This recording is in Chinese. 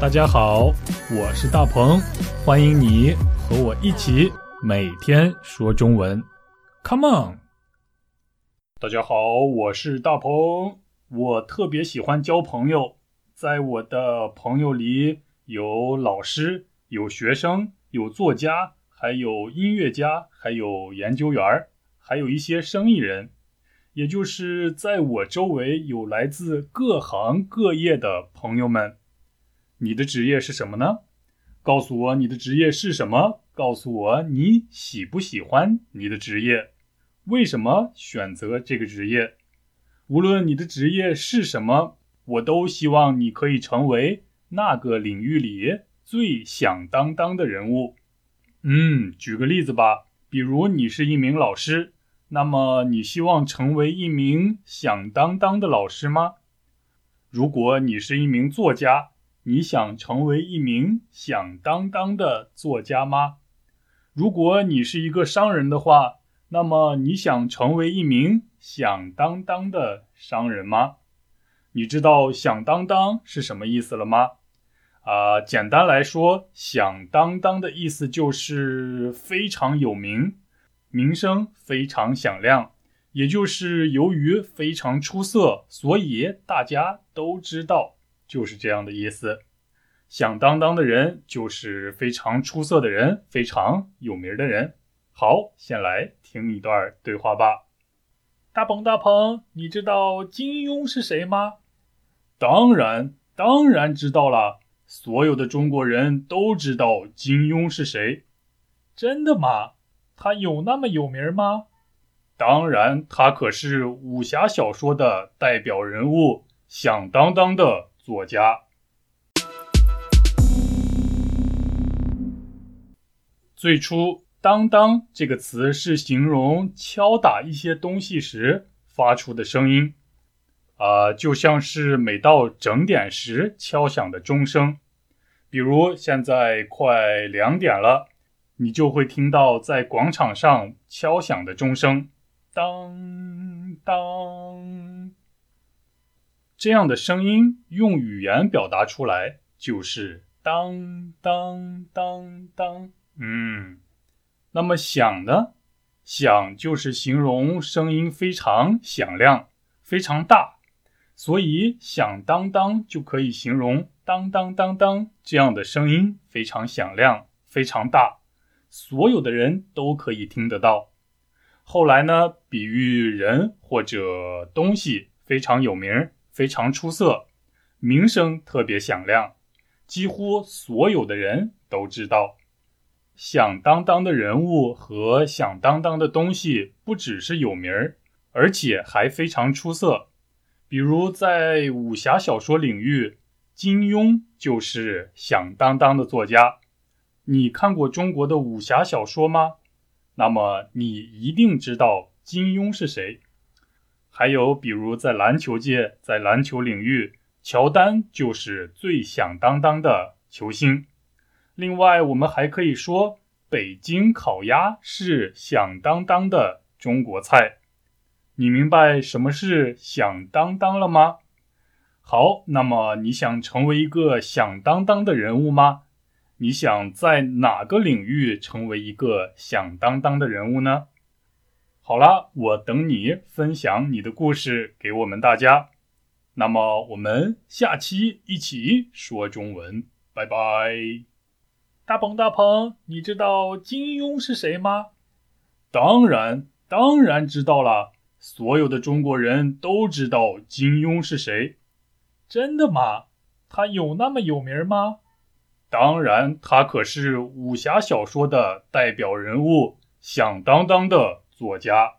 大家好，我是大鹏，欢迎你和我一起每天说中文。Come on！大家好，我是大鹏，我特别喜欢交朋友，在我的朋友里有老师、有学生、有作家，还有音乐家，还有研究员儿，还有一些生意人，也就是在我周围有来自各行各业的朋友们。你的职业是什么呢？告诉我你的职业是什么？告诉我你喜不喜欢你的职业？为什么选择这个职业？无论你的职业是什么，我都希望你可以成为那个领域里最响当当的人物。嗯，举个例子吧，比如你是一名老师，那么你希望成为一名响当当的老师吗？如果你是一名作家，你想成为一名响当当的作家吗？如果你是一个商人的话，那么你想成为一名响当当的商人吗？你知道“响当当”是什么意思了吗？啊，简单来说，“响当当”的意思就是非常有名，名声非常响亮，也就是由于非常出色，所以大家都知道。就是这样的意思，响当当的人就是非常出色的人，非常有名的人。好，先来听一段对话吧。大鹏，大鹏，你知道金庸是谁吗？当然，当然知道了。所有的中国人都知道金庸是谁。真的吗？他有那么有名吗？当然，他可是武侠小说的代表人物，响当当的。作家。最初，“当当”这个词是形容敲打一些东西时发出的声音，啊，就像是每到整点时敲响的钟声。比如现在快两点了，你就会听到在广场上敲响的钟声，当当。这样的声音用语言表达出来就是当当当当，嗯，那么响呢？响就是形容声音非常响亮、非常大，所以响当当就可以形容当当当当这样的声音非常响亮、非常大，所有的人都可以听得到。后来呢，比喻人或者东西非常有名。非常出色，名声特别响亮，几乎所有的人都知道。响当当的人物和响当当的东西不只是有名儿，而且还非常出色。比如在武侠小说领域，金庸就是响当当的作家。你看过中国的武侠小说吗？那么你一定知道金庸是谁。还有，比如在篮球界，在篮球领域，乔丹就是最响当当的球星。另外，我们还可以说，北京烤鸭是响当当的中国菜。你明白什么是响当当了吗？好，那么你想成为一个响当当的人物吗？你想在哪个领域成为一个响当当的人物呢？好了，我等你分享你的故事给我们大家。那么我们下期一起说中文，拜拜。大鹏，大鹏，你知道金庸是谁吗？当然，当然知道了。所有的中国人都知道金庸是谁。真的吗？他有那么有名吗？当然，他可是武侠小说的代表人物，响当当的。作家。